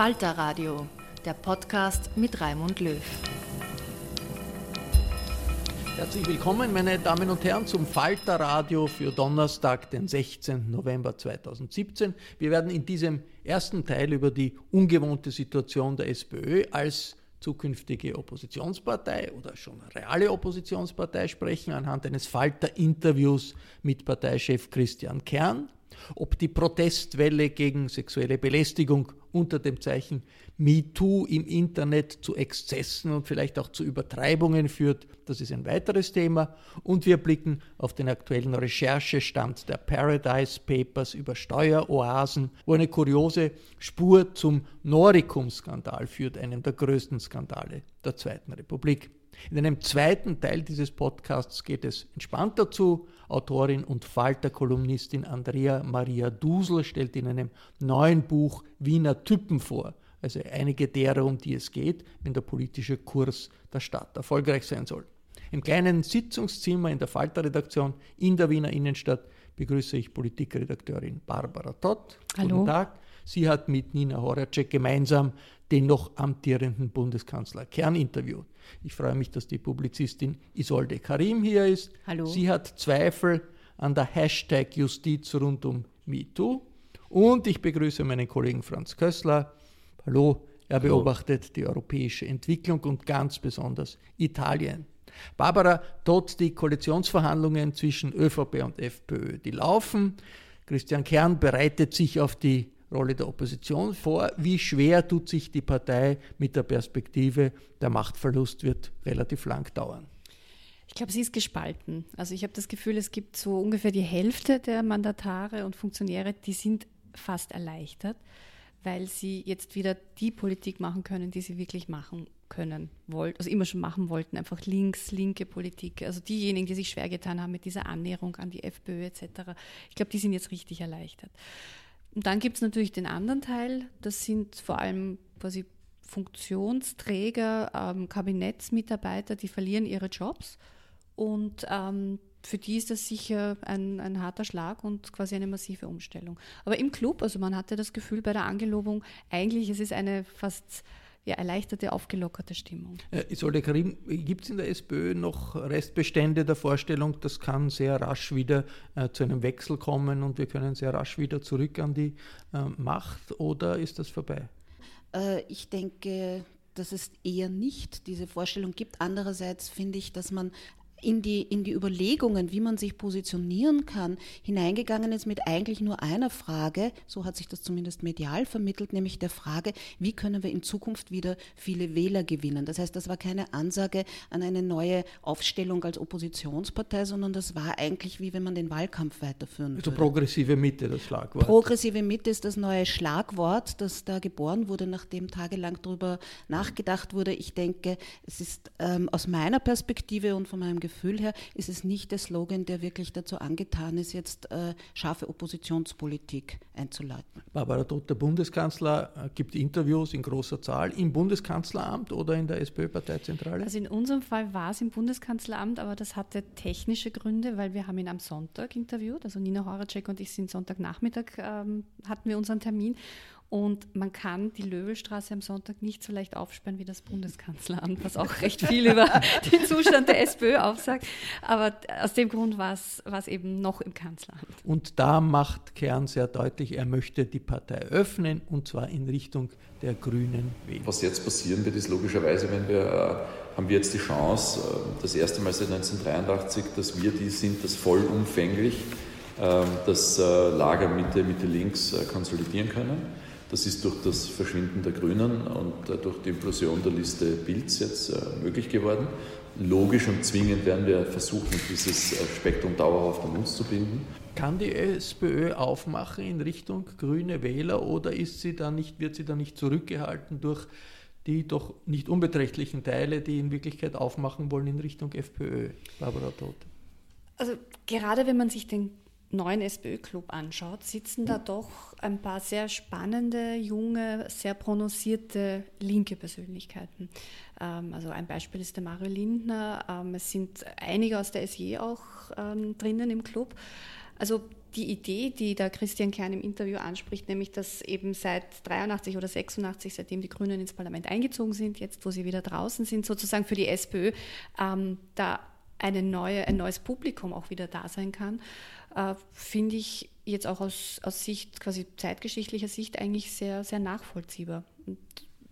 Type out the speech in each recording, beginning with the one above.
Falter Radio, der Podcast mit Raimund Löw. Herzlich willkommen, meine Damen und Herren, zum Falter Radio für Donnerstag, den 16. November 2017. Wir werden in diesem ersten Teil über die ungewohnte Situation der SPÖ als zukünftige Oppositionspartei oder schon reale Oppositionspartei sprechen, anhand eines Falter-Interviews mit Parteichef Christian Kern ob die Protestwelle gegen sexuelle Belästigung unter dem Zeichen MeToo im Internet zu Exzessen und vielleicht auch zu Übertreibungen führt, das ist ein weiteres Thema. Und wir blicken auf den aktuellen Recherchestand der Paradise Papers über Steueroasen, wo eine kuriose Spur zum Noricum-Skandal führt, einem der größten Skandale der Zweiten Republik. In einem zweiten Teil dieses Podcasts geht es entspannter zu. Autorin und Falter-Kolumnistin Andrea Maria Dusel stellt in einem neuen Buch Wiener Typen vor, also einige derer, um die es geht, wenn der politische Kurs der Stadt erfolgreich sein soll. Im kleinen Sitzungszimmer in der Falter-Redaktion in der Wiener Innenstadt begrüße ich Politikredakteurin Barbara Tott. Hallo. Guten Tag. Sie hat mit Nina Horacek gemeinsam den noch amtierenden Bundeskanzler Kern interviewt. Ich freue mich, dass die Publizistin Isolde Karim hier ist. Hallo. Sie hat Zweifel an der Hashtag Justiz rund um MeToo. Und ich begrüße meinen Kollegen Franz Kössler. Hallo. Er beobachtet die europäische Entwicklung und ganz besonders Italien. Barbara, dort die Koalitionsverhandlungen zwischen ÖVP und FPÖ, die laufen. Christian Kern bereitet sich auf die Rolle der Opposition vor. Wie schwer tut sich die Partei mit der Perspektive, der Machtverlust wird relativ lang dauern? Ich glaube, sie ist gespalten. Also ich habe das Gefühl, es gibt so ungefähr die Hälfte der Mandatare und Funktionäre, die sind fast erleichtert, weil sie jetzt wieder die Politik machen können, die sie wirklich machen können, wollten, also immer schon machen wollten, einfach links, linke Politik. Also diejenigen, die sich schwer getan haben mit dieser Annäherung an die FPÖ etc. Ich glaube, die sind jetzt richtig erleichtert. Und dann gibt es natürlich den anderen Teil, das sind vor allem quasi Funktionsträger, ähm, Kabinettsmitarbeiter, die verlieren ihre Jobs. Und ähm, für die ist das sicher ein, ein harter Schlag und quasi eine massive Umstellung. Aber im Club, also man hatte das Gefühl bei der Angelobung, eigentlich es ist eine fast ja, erleichterte, aufgelockerte Stimmung. Äh, Isolde Karim, gibt es in der SPÖ noch Restbestände der Vorstellung, das kann sehr rasch wieder äh, zu einem Wechsel kommen und wir können sehr rasch wieder zurück an die äh, Macht oder ist das vorbei? Äh, ich denke, dass es eher nicht diese Vorstellung gibt. Andererseits finde ich, dass man in die, in die Überlegungen, wie man sich positionieren kann, hineingegangen ist mit eigentlich nur einer Frage, so hat sich das zumindest medial vermittelt, nämlich der Frage, wie können wir in Zukunft wieder viele Wähler gewinnen. Das heißt, das war keine Ansage an eine neue Aufstellung als Oppositionspartei, sondern das war eigentlich wie wenn man den Wahlkampf weiterführen also würde. Also progressive Mitte, das Schlagwort. Progressive Mitte ist das neue Schlagwort, das da geboren wurde, nachdem tagelang darüber nachgedacht wurde. Ich denke, es ist ähm, aus meiner Perspektive und von meinem Gefühl her, ist es nicht der Slogan, der wirklich dazu angetan ist, jetzt äh, scharfe Oppositionspolitik einzuleiten. Barbara Todt, der Bundeskanzler äh, gibt Interviews in großer Zahl im Bundeskanzleramt oder in der SPÖ-Parteizentrale? Also in unserem Fall war es im Bundeskanzleramt, aber das hatte technische Gründe, weil wir haben ihn am Sonntag interviewt. Also Nina Horacek und ich sind Sonntagnachmittag ähm, hatten wir unseren Termin und man kann die Löwelstraße am Sonntag nicht so leicht aufsperren wie das Bundeskanzleramt, was auch recht viel über den Zustand der SPÖ aufsagt. Aber aus dem Grund war es, eben noch im Kanzleramt. Und da macht Kern sehr deutlich, er möchte die Partei öffnen und zwar in Richtung der Grünen wählen. Was jetzt passieren wird, ist logischerweise, wenn wir, äh, haben wir jetzt die Chance, äh, das erste Mal seit 1983, dass wir die sind, das vollumfänglich äh, das äh, Lager Mitte, Mitte links äh, konsolidieren können. Das ist durch das Verschwinden der Grünen und äh, durch die Implosion der Liste Bilds jetzt äh, möglich geworden. Logisch und zwingend werden wir versuchen, dieses äh, Spektrum dauerhaft an uns zu binden. Kann die SPÖ aufmachen in Richtung grüne Wähler oder ist sie da nicht, wird sie da nicht zurückgehalten durch die doch nicht unbeträchtlichen Teile, die in Wirklichkeit aufmachen wollen in Richtung FPÖ? Barbara Todt. Also gerade wenn man sich den neuen SPÖ-Club anschaut, sitzen da doch ein paar sehr spannende, junge, sehr prononcierte linke Persönlichkeiten. Ähm, also ein Beispiel ist der Mario Lindner. Ähm, es sind einige aus der SJ auch ähm, drinnen im Club. Also die Idee, die da Christian Kern im Interview anspricht, nämlich dass eben seit 83 oder 86, seitdem die Grünen ins Parlament eingezogen sind, jetzt wo sie wieder draußen sind, sozusagen für die SPÖ, da eine neue, ein neues Publikum auch wieder da sein kann äh, finde ich jetzt auch aus, aus Sicht, quasi zeitgeschichtlicher Sicht eigentlich sehr, sehr nachvollziehbar. Und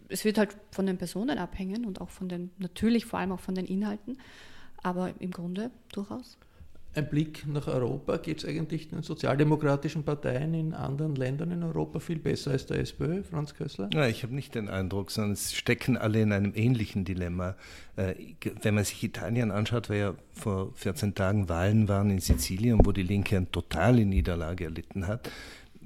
es wird halt von den Personen abhängen und auch von den, natürlich vor allem auch von den Inhalten, aber im Grunde durchaus ein Blick nach Europa, geht es eigentlich den sozialdemokratischen Parteien in anderen Ländern in Europa viel besser als der SPÖ, Franz Kössler? Ja, ich habe nicht den Eindruck, sondern es stecken alle in einem ähnlichen Dilemma. Äh, wenn man sich Italien anschaut, weil ja vor 14 Tagen Wahlen waren in Sizilien, wo die Linke eine totale Niederlage erlitten hat,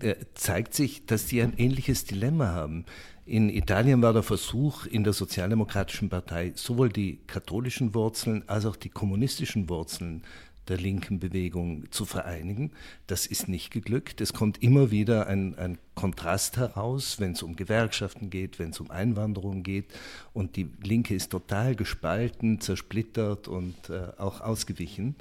äh, zeigt sich, dass die ein ähnliches Dilemma haben. In Italien war der Versuch, in der Sozialdemokratischen Partei sowohl die katholischen Wurzeln als auch die kommunistischen Wurzeln der linken Bewegung zu vereinigen. Das ist nicht geglückt. Es kommt immer wieder ein, ein Kontrast heraus, wenn es um Gewerkschaften geht, wenn es um Einwanderung geht. Und die Linke ist total gespalten, zersplittert und äh, auch ausgewichen.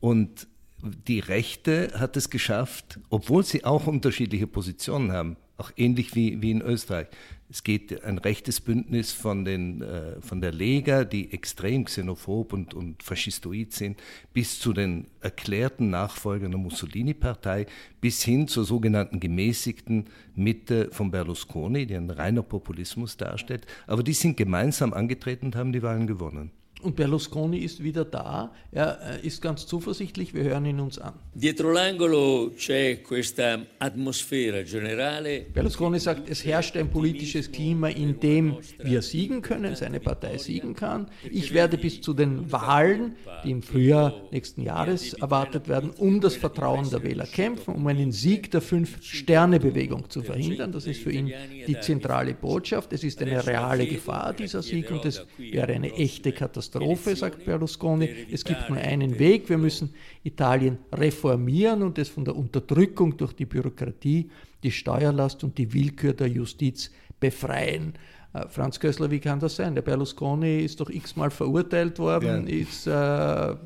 Und die Rechte hat es geschafft, obwohl sie auch unterschiedliche Positionen haben, auch ähnlich wie, wie in Österreich. Es geht ein rechtes Bündnis von, den, äh, von der Lega, die extrem xenophob und, und faschistoid sind, bis zu den erklärten Nachfolgern der Mussolini-Partei, bis hin zur sogenannten gemäßigten Mitte von Berlusconi, die ein reiner Populismus darstellt. Aber die sind gemeinsam angetreten und haben die Wahlen gewonnen. Und Berlusconi ist wieder da. Er äh, ist ganz zuversichtlich. Wir hören ihn uns an. Dietro l'angolo c'è questa atmosfera generale. Berlusconi sagt, es herrscht ein politisches Klima, in dem wir siegen können, seine Partei siegen kann. Ich werde bis zu den Wahlen, die im Frühjahr nächsten Jahres erwartet werden, um das Vertrauen der Wähler kämpfen, um einen Sieg der Fünf-Sterne-Bewegung zu verhindern. Das ist für ihn die zentrale Botschaft. Es ist eine reale Gefahr, dieser Sieg, und es wäre eine echte Katastrophe Katastrophe, sagt Berlusconi. Es gibt nur einen Weg. Wir müssen Italien reformieren und es von der Unterdrückung durch die Bürokratie, die Steuerlast und die Willkür der Justiz befreien. Äh, Franz Kössler, wie kann das sein? Der Berlusconi ist doch x-mal verurteilt worden, ja. ist äh,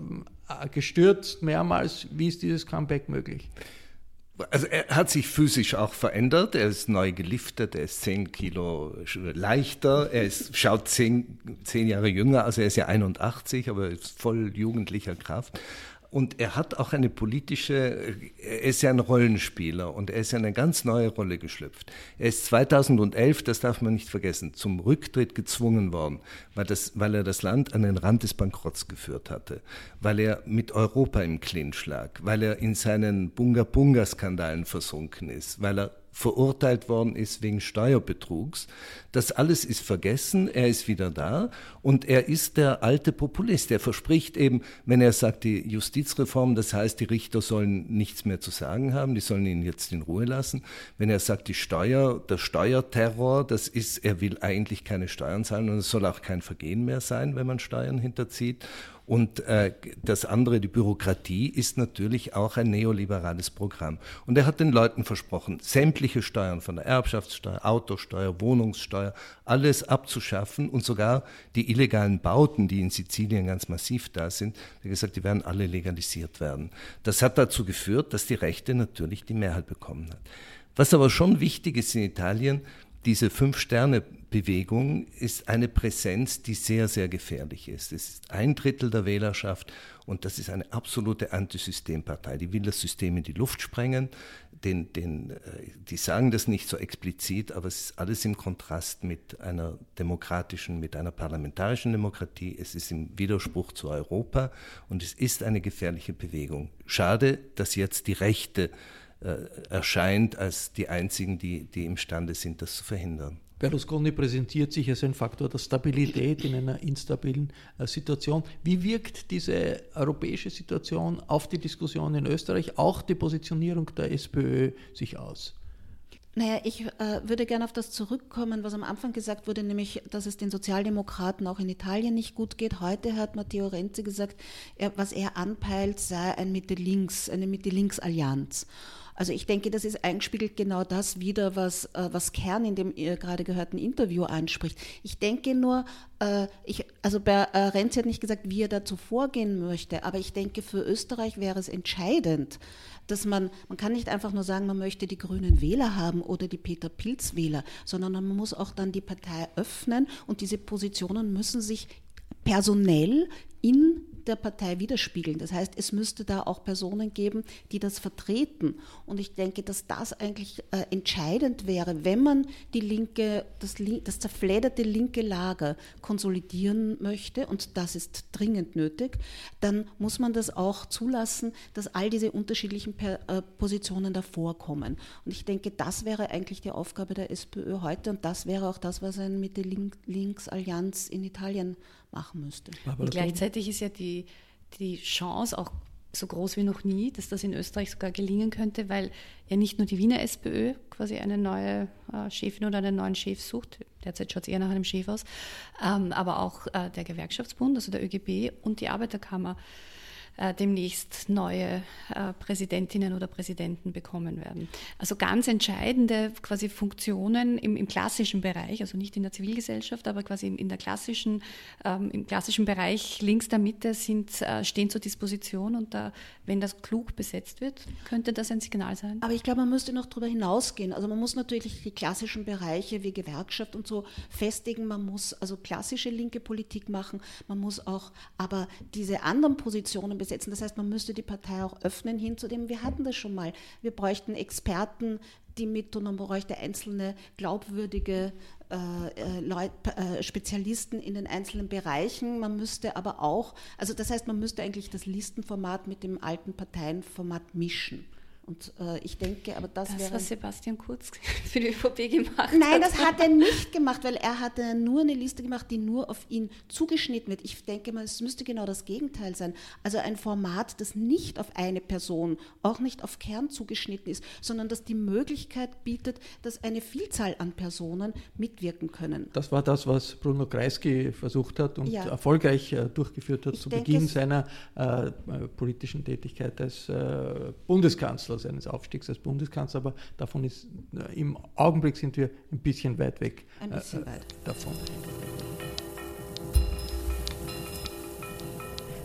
gestürzt mehrmals. Wie ist dieses Comeback möglich? Also er hat sich physisch auch verändert. Er ist neu geliftet, er ist zehn Kilo leichter, er ist, schaut zehn, zehn Jahre jünger, also er ist ja 81, aber ist voll jugendlicher Kraft. Und er hat auch eine politische, er ist ja ein Rollenspieler und er ist ja eine ganz neue Rolle geschlüpft. Er ist 2011, das darf man nicht vergessen, zum Rücktritt gezwungen worden, weil, das, weil er das Land an den Rand des Bankrotts geführt hatte, weil er mit Europa im Clinch lag, weil er in seinen Bunga-Bunga-Skandalen versunken ist, weil er verurteilt worden ist wegen Steuerbetrugs. Das alles ist vergessen, er ist wieder da und er ist der alte Populist. Er verspricht eben, wenn er sagt, die Justizreform, das heißt, die Richter sollen nichts mehr zu sagen haben, die sollen ihn jetzt in Ruhe lassen. Wenn er sagt, die Steuer, der Steuerterror, das ist, er will eigentlich keine Steuern zahlen und es soll auch kein Vergehen mehr sein, wenn man Steuern hinterzieht. Und äh, das andere, die Bürokratie, ist natürlich auch ein neoliberales Programm. Und er hat den Leuten versprochen, sämtliche Steuern von der Erbschaftssteuer, Autosteuer, Wohnungssteuer, alles abzuschaffen und sogar die illegalen Bauten, die in Sizilien ganz massiv da sind, er gesagt, die werden alle legalisiert werden. Das hat dazu geführt, dass die Rechte natürlich die Mehrheit bekommen hat. Was aber schon wichtig ist in Italien, diese Fünf-Sterne-Bewegung ist eine Präsenz, die sehr, sehr gefährlich ist. Es ist ein Drittel der Wählerschaft und das ist eine absolute Antisystempartei. Die will das System in die Luft sprengen. Den, den, äh, die sagen das nicht so explizit, aber es ist alles im Kontrast mit einer demokratischen, mit einer parlamentarischen Demokratie. Es ist im Widerspruch zu Europa und es ist eine gefährliche Bewegung. Schade, dass jetzt die Rechte erscheint als die einzigen, die, die imstande sind, das zu verhindern. Berlusconi präsentiert sich als ein Faktor der Stabilität in einer instabilen äh, Situation. Wie wirkt diese europäische Situation auf die Diskussion in Österreich, auch die Positionierung der SPÖ sich aus? Naja, ich äh, würde gerne auf das zurückkommen, was am Anfang gesagt wurde, nämlich, dass es den Sozialdemokraten auch in Italien nicht gut geht. Heute hat Matteo Renzi gesagt, er, was er anpeilt, sei ein Mitte-Links, eine Mitte-Links-Allianz. Also ich denke, das ist eingespiegelt genau das wieder, was, äh, was Kern in dem ihr gerade gehörten Interview anspricht. Ich denke nur, äh, ich, also bei äh, Renzi hat nicht gesagt, wie er dazu vorgehen möchte, aber ich denke, für Österreich wäre es entscheidend, dass man, man kann nicht einfach nur sagen, man möchte die grünen Wähler haben oder die Peter Pilz Wähler, sondern man muss auch dann die Partei öffnen und diese Positionen müssen sich personell in der Partei widerspiegeln. Das heißt, es müsste da auch Personen geben, die das vertreten. Und ich denke, dass das eigentlich äh, entscheidend wäre, wenn man die linke, das, das zerfledderte linke Lager konsolidieren möchte, und das ist dringend nötig, dann muss man das auch zulassen, dass all diese unterschiedlichen per, äh, Positionen davor kommen. Und ich denke, das wäre eigentlich die Aufgabe der SPÖ heute und das wäre auch das, was eine Mitte-Links-Allianz in Italien machen müsste. Und gleichzeitig ist ja die, die Chance auch so groß wie noch nie, dass das in Österreich sogar gelingen könnte, weil ja nicht nur die Wiener SPÖ quasi eine neue äh, Chefin oder einen neuen Chef sucht, derzeit schaut es eher nach einem Chef aus, ähm, aber auch äh, der Gewerkschaftsbund, also der ÖGB und die Arbeiterkammer äh, demnächst neue äh, Präsidentinnen oder Präsidenten bekommen werden. Also ganz entscheidende quasi Funktionen im, im klassischen Bereich, also nicht in der Zivilgesellschaft, aber quasi in, in der klassischen, ähm, im klassischen Bereich links der Mitte sind, äh, stehen zur Disposition und da, wenn das klug besetzt wird, könnte das ein Signal sein. Aber ich glaube, man müsste noch darüber hinausgehen. Also man muss natürlich die klassischen Bereiche wie Gewerkschaft und so festigen. Man muss also klassische linke Politik machen. Man muss auch aber diese anderen Positionen besetzen. Das heißt, man müsste die Partei auch öffnen hin zu dem, wir hatten das schon mal. Wir bräuchten Experten, die mit und man bräuchte einzelne glaubwürdige äh, äh Leut, äh, Spezialisten in den einzelnen Bereichen. Man müsste aber auch, also das heißt, man müsste eigentlich das Listenformat mit dem alten Parteienformat mischen. Und äh, ich denke, aber das, das wäre. was Sebastian Kurz für die ÖVP gemacht hat. Nein, das hat er nicht gemacht, weil er hatte nur eine Liste gemacht, die nur auf ihn zugeschnitten wird. Ich denke mal, es müsste genau das Gegenteil sein. Also ein Format, das nicht auf eine Person, auch nicht auf Kern zugeschnitten ist, sondern das die Möglichkeit bietet, dass eine Vielzahl an Personen mitwirken können. Das war das, was Bruno Kreisky versucht hat und ja. erfolgreich äh, durchgeführt hat ich zu Beginn seiner äh, politischen Tätigkeit als äh, Bundeskanzler. Kanzler, seines Aufstiegs als Bundeskanzler, aber davon ist äh, im Augenblick sind wir ein bisschen weit weg ein bisschen äh, weit. davon.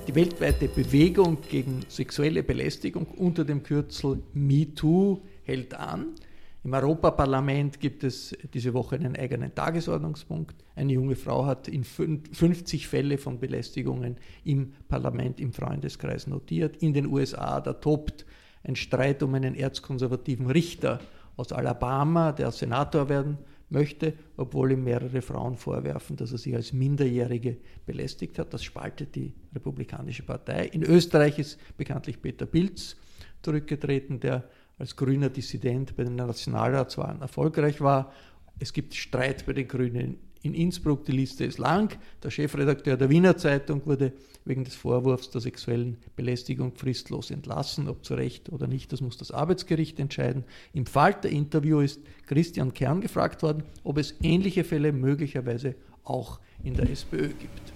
Die weltweite Bewegung gegen sexuelle Belästigung unter dem Kürzel MeToo hält an. Im Europaparlament gibt es diese Woche einen eigenen Tagesordnungspunkt. Eine junge Frau hat in 50 Fälle von Belästigungen im Parlament, im Freundeskreis notiert. In den USA, da tobt ein Streit um einen erzkonservativen Richter aus Alabama, der Senator werden möchte, obwohl ihm mehrere Frauen vorwerfen, dass er sie als Minderjährige belästigt hat. Das spaltet die Republikanische Partei. In Österreich ist bekanntlich Peter Pilz zurückgetreten, der als grüner Dissident bei den Nationalratswahlen erfolgreich war. Es gibt Streit bei den Grünen in Innsbruck, die Liste ist lang. Der Chefredakteur der Wiener Zeitung wurde wegen des Vorwurfs der sexuellen Belästigung fristlos entlassen. Ob zu Recht oder nicht, das muss das Arbeitsgericht entscheiden. Im Falter-Interview ist Christian Kern gefragt worden, ob es ähnliche Fälle möglicherweise auch in der SPÖ gibt.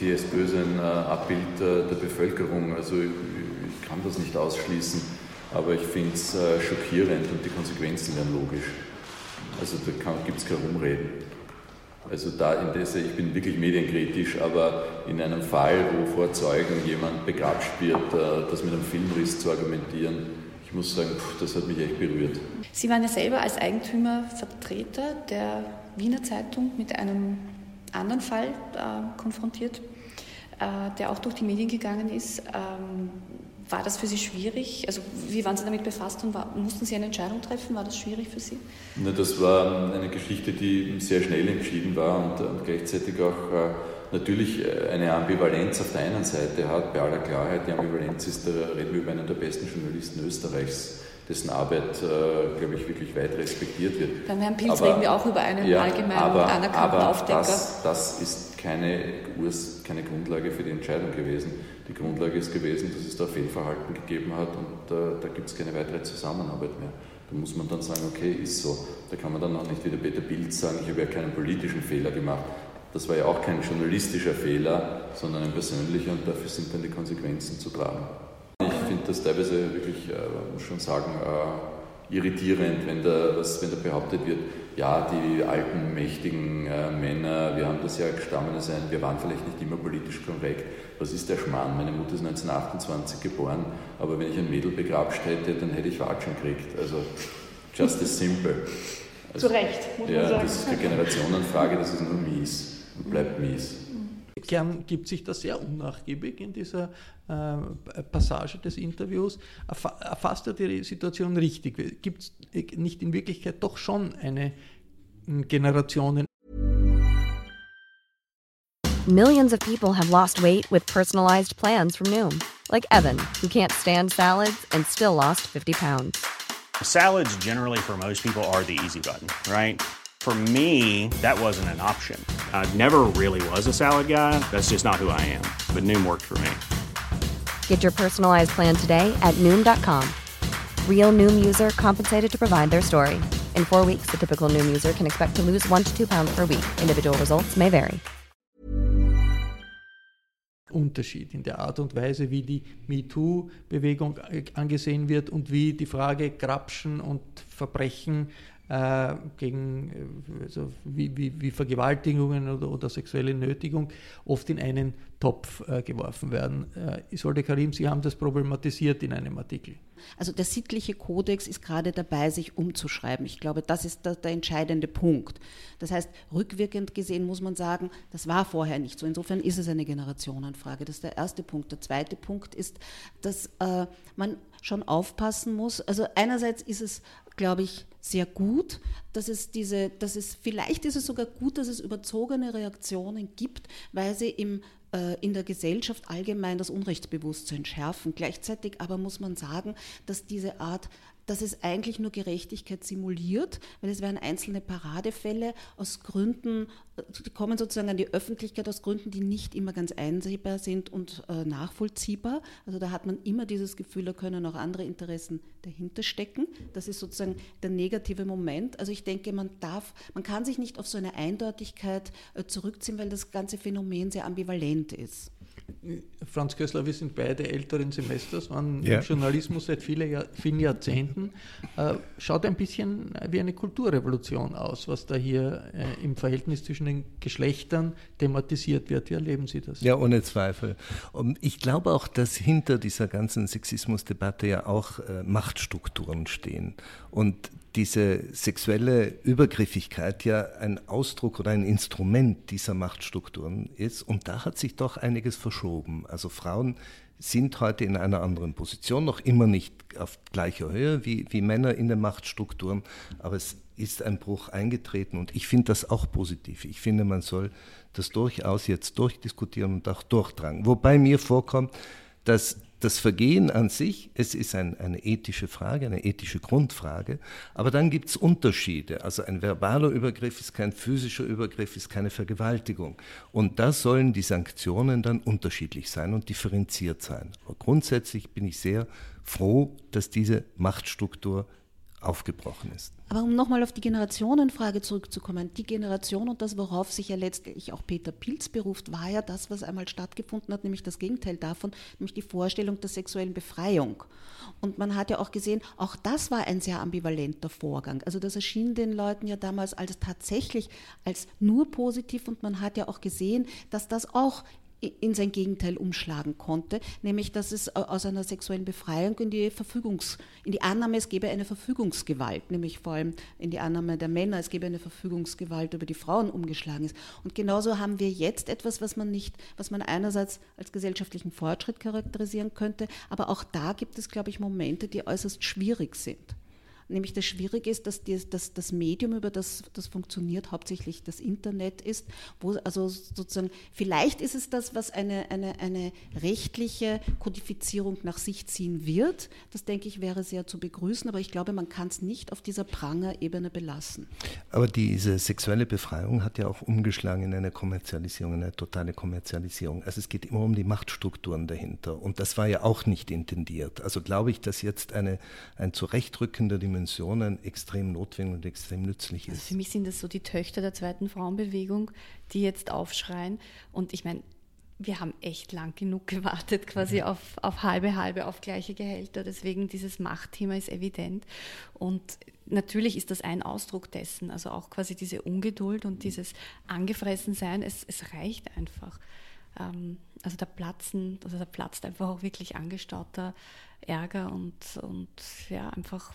Die SPÖ ist ein äh, Abbild äh, der Bevölkerung, also ich kann das nicht ausschließen, aber ich finde es äh, schockierend und die Konsequenzen wären logisch. Also da gibt es kein Rumreden. Also da in dieser, ich bin wirklich medienkritisch, aber in einem Fall, wo vor Zeugen jemand begrapscht wird, äh, das mit einem Filmriss zu argumentieren, ich muss sagen, das hat mich echt berührt. Sie waren ja selber als Eigentümer Vertreter der Wiener Zeitung mit einem anderen Fall äh, konfrontiert, äh, der auch durch die Medien gegangen ist. Ähm, war das für Sie schwierig? Also wie waren Sie damit befasst und war, mussten Sie eine Entscheidung treffen? War das schwierig für Sie? Na, das war eine Geschichte, die sehr schnell entschieden war und, und gleichzeitig auch äh, natürlich äh, eine Ambivalenz auf der einen Seite hat. Bei aller Klarheit, die Ambivalenz ist, da reden wir über einen der besten Journalisten Österreichs dessen Arbeit, äh, glaube ich, wirklich weit respektiert wird. Beim Herrn Pilz aber, reden wir auch über einen ja, allgemeinen aber, anerkannten aber Aufdecker. Das, das ist keine, Urs, keine Grundlage für die Entscheidung gewesen. Die Grundlage ist gewesen, dass es da Fehlverhalten gegeben hat und äh, da gibt es keine weitere Zusammenarbeit mehr. Da muss man dann sagen, okay, ist so. Da kann man dann auch nicht wieder Peter Pilz sagen, ich habe ja keinen politischen Fehler gemacht. Das war ja auch kein journalistischer Fehler, sondern ein persönlicher und dafür sind dann die Konsequenzen zu tragen finde das teilweise wirklich, äh, muss schon sagen, äh, irritierend, wenn da, was, wenn da behauptet wird, ja, die alten, mächtigen äh, Männer, wir haben das ja gestammen sein, wir waren vielleicht nicht immer politisch korrekt. Was ist der Schmarrn? Meine Mutter ist 1928 geboren, aber wenn ich ein Mädel begrapscht hätte, dann hätte ich Watschen gekriegt. Also, just as simple. Also, Zu Recht, muss ja, man sagen. Das ist keine Generationenfrage, das ist nur mies und bleibt mies. Kern gibt sich da sehr unnachgiebig in dieser äh, Passage des Interviews. Erfasst er die Situation richtig? Gibt es nicht in Wirklichkeit doch schon eine Generationen? Millions of people have lost weight with personalized plans from Noom. Like Evan, who can't stand salads and still lost 50 pounds. Salads generally for most people are the easy button, right? For me, that wasn't an option. I never really was a salad guy. That's just not who I am. But Noom worked for me. Get your personalized plan today at Noom.com. Real Noom user compensated to provide their story. In four weeks, the typical Noom user can expect to lose one to two pounds per week. Individual results may vary. Unterschied in der Art und Weise, wie die MeToo-Bewegung angesehen wird und wie die Frage Grapschen und Verbrechen äh, gegen also wie, wie, wie, Vergewaltigungen oder, oder, sexuelle Nötigung oft in einen Topf äh, geworfen werden. Äh, Isolde Karim, Sie haben das problematisiert in einem Artikel. Also der sittliche Kodex ist gerade dabei, sich umzuschreiben. Ich glaube, das ist der, der, entscheidende Punkt. Das heißt, rückwirkend gesehen muss man sagen, das war vorher nicht so. Insofern ist es eine Generationenfrage. Das ist der erste Punkt. Der zweite Punkt ist, dass äh, man schon aufpassen muss. Also einerseits ist es, glaube ich, sehr gut, dass es diese, dass es, vielleicht ist es sogar gut, dass es überzogene Reaktionen gibt, weil sie im äh, in der Gesellschaft allgemein das Unrechtsbewusstsein schärfen. Gleichzeitig aber muss man sagen, dass diese Art dass es eigentlich nur Gerechtigkeit simuliert, weil es werden einzelne Paradefälle aus Gründen, die kommen sozusagen an die Öffentlichkeit aus Gründen, die nicht immer ganz einsehbar sind und äh, nachvollziehbar. Also da hat man immer dieses Gefühl, da können auch andere Interessen dahinter stecken. Das ist sozusagen der negative Moment. Also ich denke, man darf, man kann sich nicht auf so eine Eindeutigkeit äh, zurückziehen, weil das ganze Phänomen sehr ambivalent ist. Franz Kössler, wir sind beide älteren Semesters, waren ja. im Journalismus seit viele Jahr, vielen Jahrzehnten. Äh, schaut ein bisschen wie eine Kulturrevolution aus, was da hier äh, im Verhältnis zwischen den Geschlechtern thematisiert wird. Wie erleben Sie das? Ja, ohne Zweifel. Und ich glaube auch, dass hinter dieser ganzen Sexismusdebatte ja auch äh, Machtstrukturen stehen. Und diese sexuelle Übergriffigkeit ja ein Ausdruck oder ein Instrument dieser Machtstrukturen ist. Und da hat sich doch einiges verschoben. Also Frauen sind heute in einer anderen Position, noch immer nicht auf gleicher Höhe wie, wie Männer in den Machtstrukturen, aber es ist ein Bruch eingetreten und ich finde das auch positiv. Ich finde, man soll das durchaus jetzt durchdiskutieren und auch durchtragen. Wobei mir vorkommt, dass das Vergehen an sich, es ist ein, eine ethische Frage, eine ethische Grundfrage, aber dann gibt es Unterschiede. Also ein verbaler Übergriff ist kein physischer Übergriff, ist keine Vergewaltigung. Und da sollen die Sanktionen dann unterschiedlich sein und differenziert sein. Aber grundsätzlich bin ich sehr froh, dass diese Machtstruktur aufgebrochen ist. Aber um nochmal auf die Generationenfrage zurückzukommen, die Generation und das, worauf sich ja letztlich auch Peter Pilz beruft, war ja das, was einmal stattgefunden hat, nämlich das Gegenteil davon, nämlich die Vorstellung der sexuellen Befreiung. Und man hat ja auch gesehen, auch das war ein sehr ambivalenter Vorgang. Also das erschien den Leuten ja damals als tatsächlich als nur positiv und man hat ja auch gesehen, dass das auch in sein Gegenteil umschlagen konnte, nämlich dass es aus einer sexuellen Befreiung in die Verfügungs, in die Annahme, es gäbe eine Verfügungsgewalt, nämlich vor allem in die Annahme der Männer, es gäbe eine Verfügungsgewalt über die Frauen umgeschlagen ist. Und genauso haben wir jetzt etwas, was man nicht, was man einerseits als gesellschaftlichen Fortschritt charakterisieren könnte, aber auch da gibt es, glaube ich, Momente, die äußerst schwierig sind. Nämlich das Schwierige ist, dass die, dass das Medium, über das das funktioniert, hauptsächlich das Internet ist. Wo also sozusagen, vielleicht ist es das, was eine, eine, eine rechtliche Kodifizierung nach sich ziehen wird. Das denke ich wäre sehr zu begrüßen, aber ich glaube, man kann es nicht auf dieser Pranger-Ebene belassen. Aber diese sexuelle Befreiung hat ja auch umgeschlagen in eine Kommerzialisierung, eine totale Kommerzialisierung. Also es geht immer um die Machtstrukturen dahinter. Und das war ja auch nicht intendiert. Also glaube ich, dass jetzt eine, ein Zurechtrücken der Dimensionen extrem notwendig und extrem nützlich also ist. Also für mich sind das so die Töchter der zweiten Frauenbewegung, die jetzt aufschreien. Und ich meine, wir haben echt lang genug gewartet, quasi mhm. auf, auf halbe, halbe, auf gleiche Gehälter. Deswegen dieses Machtthema ist evident. Und natürlich ist das ein Ausdruck dessen, also auch quasi diese Ungeduld und dieses Angefressensein, es, es reicht einfach. Ähm, also da platzen, also da platzt einfach auch wirklich angestauter Ärger und, und ja, einfach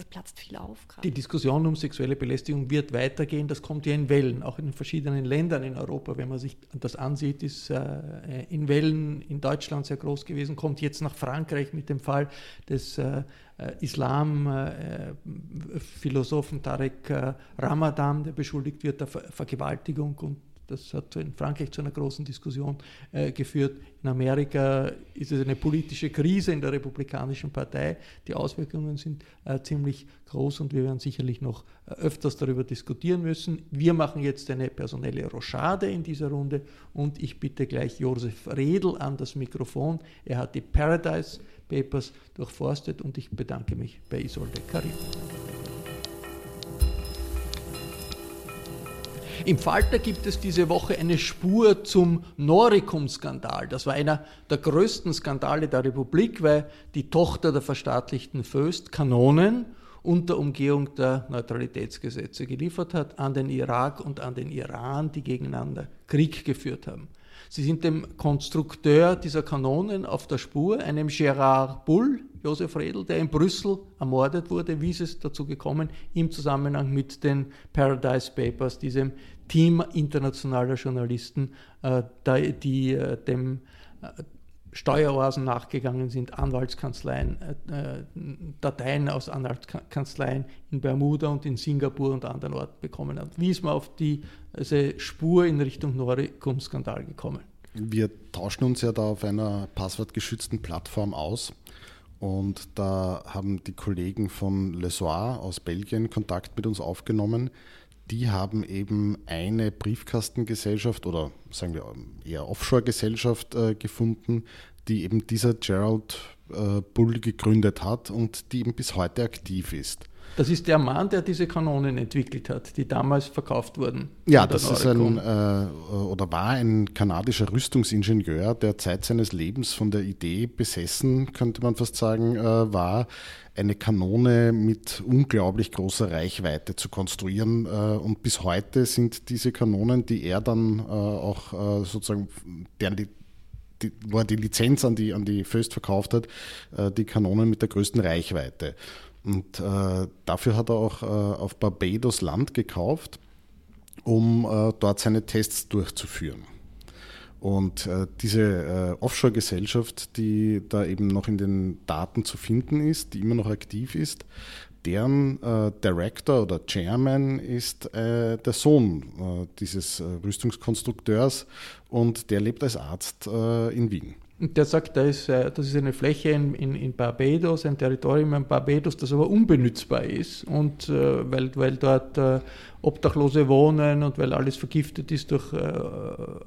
das platzt viel auf. Grad. Die Diskussion um sexuelle Belästigung wird weitergehen. Das kommt ja in Wellen, auch in verschiedenen Ländern in Europa. Wenn man sich das ansieht, ist äh, in Wellen in Deutschland sehr groß gewesen, kommt jetzt nach Frankreich mit dem Fall des äh, äh Islam-Philosophen äh, Tarek äh, Ramadan, der beschuldigt wird der Ver Vergewaltigung und das hat in Frankreich zu einer großen Diskussion äh, geführt. In Amerika ist es eine politische Krise in der Republikanischen Partei. Die Auswirkungen sind äh, ziemlich groß und wir werden sicherlich noch äh, öfters darüber diskutieren müssen. Wir machen jetzt eine personelle Rochade in dieser Runde und ich bitte gleich Josef Redl an das Mikrofon. Er hat die Paradise Papers durchforstet und ich bedanke mich bei Isolde Karim. Im Falter gibt es diese Woche eine Spur zum Noricum-Skandal. Das war einer der größten Skandale der Republik, weil die Tochter der verstaatlichten Föst Kanonen unter Umgehung der Neutralitätsgesetze geliefert hat an den Irak und an den Iran, die gegeneinander Krieg geführt haben. Sie sind dem Konstrukteur dieser Kanonen auf der Spur, einem Gerard Bull, Josef Redl, der in Brüssel ermordet wurde. Wie ist es dazu gekommen? Im Zusammenhang mit den Paradise Papers, diesem Team internationaler Journalisten, äh, die äh, dem äh, Steueroasen nachgegangen sind, Anwaltskanzleien, Dateien aus Anwaltskanzleien in Bermuda und in Singapur und anderen Orten bekommen haben. Wie ist man auf diese Spur in Richtung Noricum-Skandal gekommen? Wir tauschen uns ja da auf einer passwortgeschützten Plattform aus und da haben die Kollegen von Le Soir aus Belgien Kontakt mit uns aufgenommen. Die haben eben eine Briefkastengesellschaft oder sagen wir eher Offshore-Gesellschaft äh, gefunden, die eben dieser Gerald äh, Bull gegründet hat und die eben bis heute aktiv ist. Das ist der Mann, der diese Kanonen entwickelt hat, die damals verkauft wurden. Ja, das ist ein äh, oder war ein kanadischer Rüstungsingenieur, der Zeit seines Lebens von der Idee besessen, könnte man fast sagen, äh, war, eine Kanone mit unglaublich großer Reichweite zu konstruieren. Äh, und bis heute sind diese Kanonen, die er dann äh, auch äh, sozusagen, deren die die, wo er die Lizenz an die, an die Föst verkauft hat, die Kanonen mit der größten Reichweite. Und äh, dafür hat er auch äh, auf Barbados Land gekauft, um äh, dort seine Tests durchzuführen. Und äh, diese äh, Offshore-Gesellschaft, die da eben noch in den Daten zu finden ist, die immer noch aktiv ist, deren äh, Director oder Chairman ist der Sohn dieses Rüstungskonstrukteurs und der lebt als Arzt in Wien. Und der sagt, da ist, das ist eine Fläche in, in, in, Barbados, ein Territorium in Barbados, das aber unbenutzbar ist. Und weil, weil dort Obdachlose wohnen und weil alles vergiftet ist durch äh,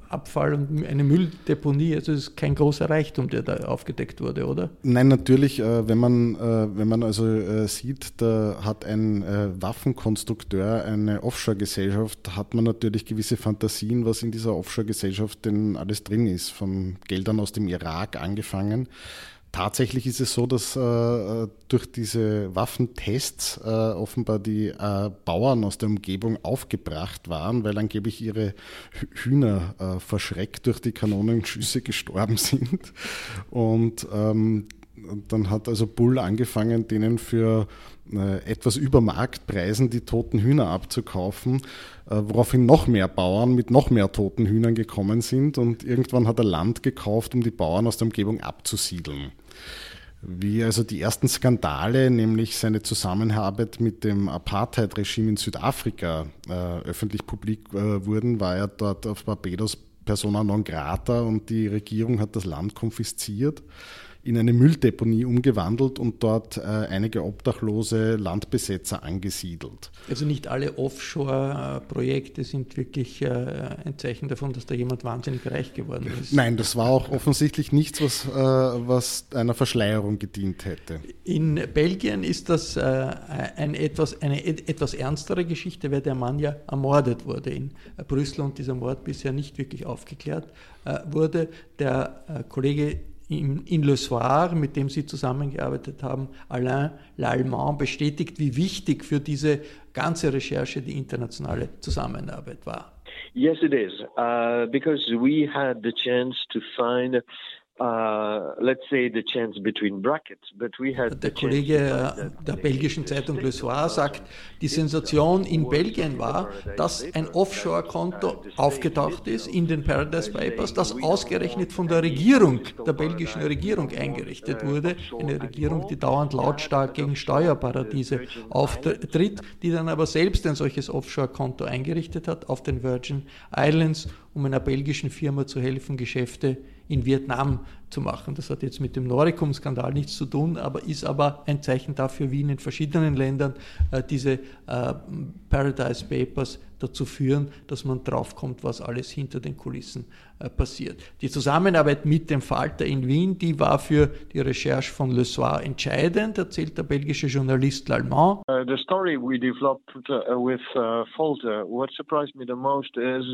Abfall und eine Mülldeponie. Also es ist kein großer Reichtum, der da aufgedeckt wurde, oder? Nein, natürlich, äh, wenn, man, äh, wenn man also sieht, da hat ein Waffenkonstrukteur eine Offshore-Gesellschaft, hat man natürlich gewisse Fantasien, was in dieser Offshore-Gesellschaft denn alles drin ist, von Geldern aus dem Irak angefangen Tatsächlich ist es so, dass äh, durch diese Waffentests äh, offenbar die äh, Bauern aus der Umgebung aufgebracht waren, weil angeblich ihre Hühner äh, verschreckt durch die Kanonenschüsse gestorben sind. Und ähm, dann hat also Bull angefangen, denen für äh, etwas über Marktpreisen die toten Hühner abzukaufen, woraufhin noch mehr Bauern mit noch mehr toten Hühnern gekommen sind und irgendwann hat er Land gekauft, um die Bauern aus der Umgebung abzusiedeln. Wie also die ersten Skandale, nämlich seine Zusammenarbeit mit dem Apartheid-Regime in Südafrika, äh, öffentlich publik äh, wurden, war er dort auf Barbados persona non grata und die Regierung hat das Land konfisziert in eine Mülldeponie umgewandelt und dort äh, einige obdachlose Landbesetzer angesiedelt. Also nicht alle Offshore-Projekte sind wirklich äh, ein Zeichen davon, dass da jemand wahnsinnig reich geworden ist. Nein, das war auch offensichtlich nichts, was, äh, was einer Verschleierung gedient hätte. In Belgien ist das ein etwas, eine etwas ernstere Geschichte, weil der Mann ja ermordet wurde in Brüssel und dieser Mord bisher nicht wirklich aufgeklärt wurde. Der Kollege in, Le Soir, mit dem Sie zusammengearbeitet haben, Alain Lallemand, bestätigt, wie wichtig für diese ganze Recherche die internationale Zusammenarbeit war. Yes, it is, uh, because we had the chance to find der Kollege der belgischen Zeitung Le Soir sagt, die Sensation in Belgien war, dass ein Offshore-Konto aufgetaucht ist in den Paradise Papers, das ausgerechnet von der Regierung, der belgischen Regierung eingerichtet wurde. Eine Regierung, die dauernd lautstark gegen Steuerparadiese auftritt, die dann aber selbst ein solches Offshore-Konto eingerichtet hat auf den Virgin Islands, um einer belgischen Firma zu helfen, Geschäfte in Vietnam zu machen. Das hat jetzt mit dem Noricum-Skandal nichts zu tun, aber ist aber ein Zeichen dafür, wie in den verschiedenen Ländern äh, diese äh, Paradise Papers dazu führen, dass man draufkommt, was alles hinter den Kulissen äh, passiert. Die Zusammenarbeit mit dem Falter in Wien, die war für die Recherche von Le Soir entscheidend, erzählt der belgische Journalist L'Allemand. Uh, the story we developed uh, with uh, Falter, what surprised me the most is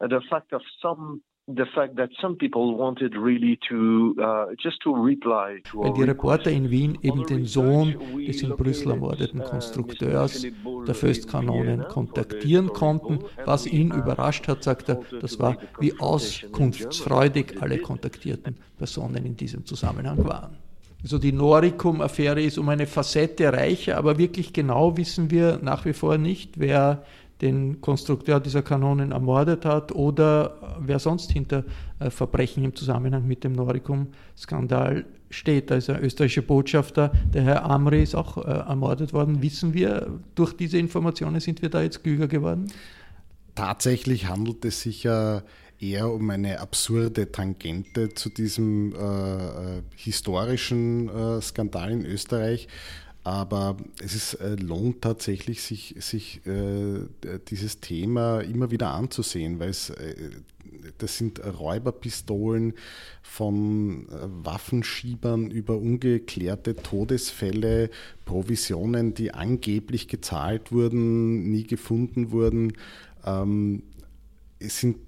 uh, the fact of some the fact that some people wanted really to uh, just to reply to Weil die Reporter in Wien eben den Sohn des in Brüssel ermordeten Konstrukteurs der Föstkanonen kontaktieren konnten. Was ihn überrascht hat, sagt er, das war, wie auskunftsfreudig alle kontaktierten Personen in diesem Zusammenhang waren. Also die Noricum-Affäre ist um eine Facette reicher, aber wirklich genau wissen wir nach wie vor nicht, wer den Konstrukteur dieser Kanonen ermordet hat oder wer sonst hinter äh, Verbrechen im Zusammenhang mit dem Noricum-Skandal steht. Also der österreichische Botschafter, der Herr Amri, ist auch äh, ermordet worden. Wissen wir, durch diese Informationen sind wir da jetzt klüger geworden? Tatsächlich handelt es sich ja eher um eine absurde Tangente zu diesem äh, äh historischen Skandal in Österreich. Aber es ist, äh, lohnt tatsächlich, sich, sich äh, dieses Thema immer wieder anzusehen, weil es, äh, das sind Räuberpistolen von äh, Waffenschiebern über ungeklärte Todesfälle, Provisionen, die angeblich gezahlt wurden, nie gefunden wurden. Ähm, es sind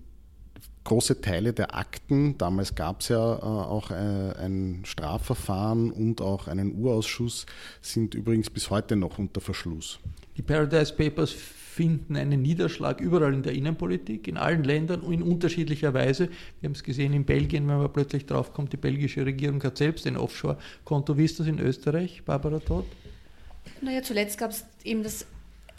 große Teile der Akten, damals gab es ja äh, auch äh, ein Strafverfahren und auch einen Urausschuss, sind übrigens bis heute noch unter Verschluss. Die Paradise Papers finden einen Niederschlag überall in der Innenpolitik, in allen Ländern in unterschiedlicher Weise. Wir haben es gesehen in Belgien, wenn man plötzlich draufkommt, die belgische Regierung hat selbst ein Offshore-Konto. Wie ist das in Österreich, Barbara Todt? Naja, zuletzt gab es eben das,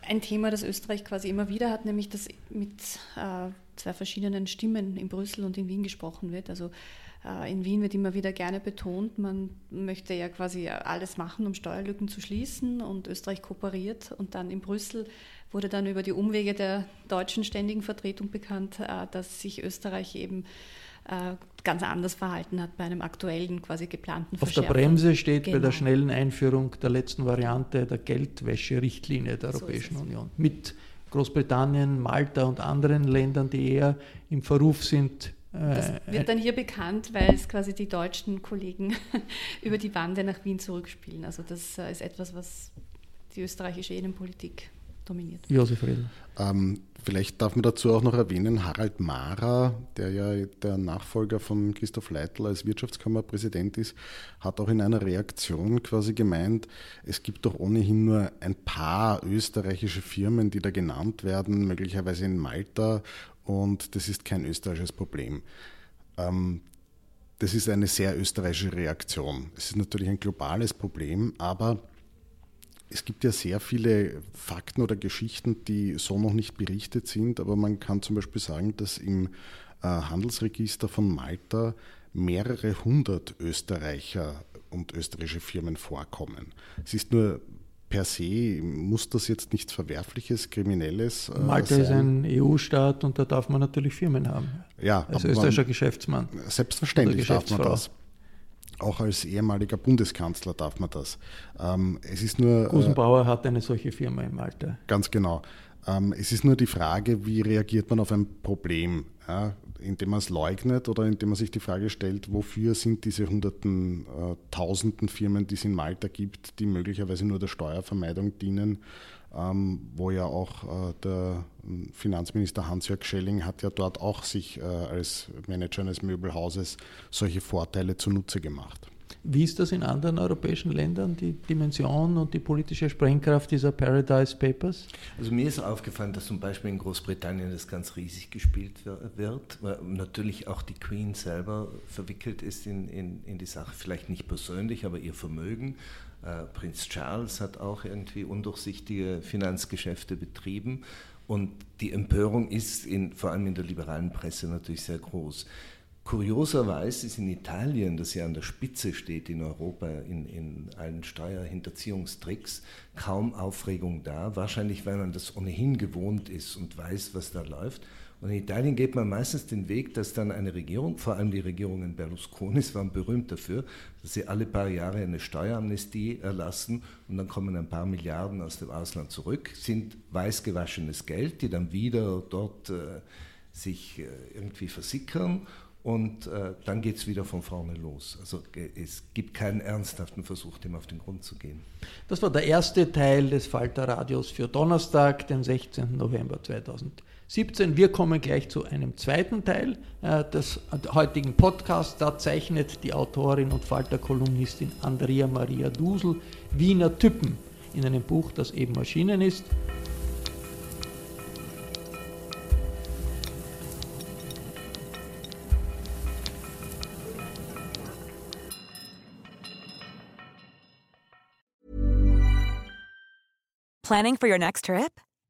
ein Thema, das Österreich quasi immer wieder hat, nämlich dass mit äh, zwei verschiedenen Stimmen in Brüssel und in Wien gesprochen wird. Also äh, in Wien wird immer wieder gerne betont, man möchte ja quasi alles machen, um Steuerlücken zu schließen und Österreich kooperiert. Und dann in Brüssel wurde dann über die Umwege der deutschen ständigen Vertretung bekannt, äh, dass sich Österreich eben äh, ganz anders verhalten hat bei einem aktuellen quasi geplanten Auf der Bremse steht genau. bei der genau. schnellen Einführung der letzten Variante der Geldwäscherichtlinie der Europäischen so Union mit Großbritannien, Malta und anderen Ländern, die eher im Verruf sind, das äh, wird dann hier bekannt, weil es quasi die deutschen Kollegen über die Wande nach Wien zurückspielen. Also das äh, ist etwas, was die österreichische Innenpolitik dominiert. Josef Redl. Ähm, vielleicht darf man dazu auch noch erwähnen, Harald Mara, der ja der Nachfolger von Christoph Leitl als Wirtschaftskammerpräsident ist, hat auch in einer Reaktion quasi gemeint, es gibt doch ohnehin nur ein paar österreichische Firmen, die da genannt werden, möglicherweise in Malta und das ist kein österreichisches Problem. Ähm, das ist eine sehr österreichische Reaktion. Es ist natürlich ein globales Problem, aber es gibt ja sehr viele Fakten oder Geschichten, die so noch nicht berichtet sind, aber man kann zum Beispiel sagen, dass im äh, Handelsregister von Malta mehrere hundert Österreicher und österreichische Firmen vorkommen. Es ist nur per se muss das jetzt nichts Verwerfliches, Kriminelles äh, Malta sein. ist ein EU-Staat und da darf man natürlich Firmen haben. Ja, als österreichischer Geschäftsmann. Selbstverständlich darf man das. Auch als ehemaliger Bundeskanzler darf man das. Ähm, es ist nur. Äh, Gusenbauer äh, hat eine solche Firma in Malta. Ganz genau. Ähm, es ist nur die Frage, wie reagiert man auf ein Problem, ja, indem man es leugnet oder indem man sich die Frage stellt, wofür sind diese hunderten, äh, tausenden Firmen, die es in Malta gibt, die möglicherweise nur der Steuervermeidung dienen, ähm, wo ja auch äh, der Finanzminister Hans-Jörg Schelling hat ja dort auch sich äh, als Manager eines Möbelhauses solche Vorteile zunutze gemacht. Wie ist das in anderen europäischen Ländern, die Dimension und die politische Sprengkraft dieser Paradise Papers? Also mir ist aufgefallen, dass zum Beispiel in Großbritannien das ganz riesig gespielt wird, weil natürlich auch die Queen selber verwickelt ist in, in, in die Sache, vielleicht nicht persönlich, aber ihr Vermögen. Äh, Prinz Charles hat auch irgendwie undurchsichtige Finanzgeschäfte betrieben und die Empörung ist in, vor allem in der liberalen Presse natürlich sehr groß. Kurioserweise ist in Italien, das ja an der Spitze steht in Europa in, in allen Steuerhinterziehungstricks, kaum Aufregung da. Wahrscheinlich, weil man das ohnehin gewohnt ist und weiß, was da läuft. Und in Italien geht man meistens den Weg, dass dann eine Regierung, vor allem die Regierungen Berlusconis waren berühmt dafür, dass sie alle paar Jahre eine Steueramnestie erlassen und dann kommen ein paar Milliarden aus dem Ausland zurück, sind weißgewaschenes Geld, die dann wieder dort äh, sich äh, irgendwie versickern und äh, dann geht es wieder von vorne los. Also es gibt keinen ernsthaften Versuch, dem auf den Grund zu gehen. Das war der erste Teil des Falter Radios für Donnerstag, den 16. November 2017. Wir kommen gleich zu einem zweiten Teil äh, des heutigen Podcasts. Da zeichnet die Autorin und Falter-Kolumnistin Andrea Maria Dusel Wiener Typen in einem Buch, das eben erschienen ist. Planning for your next trip?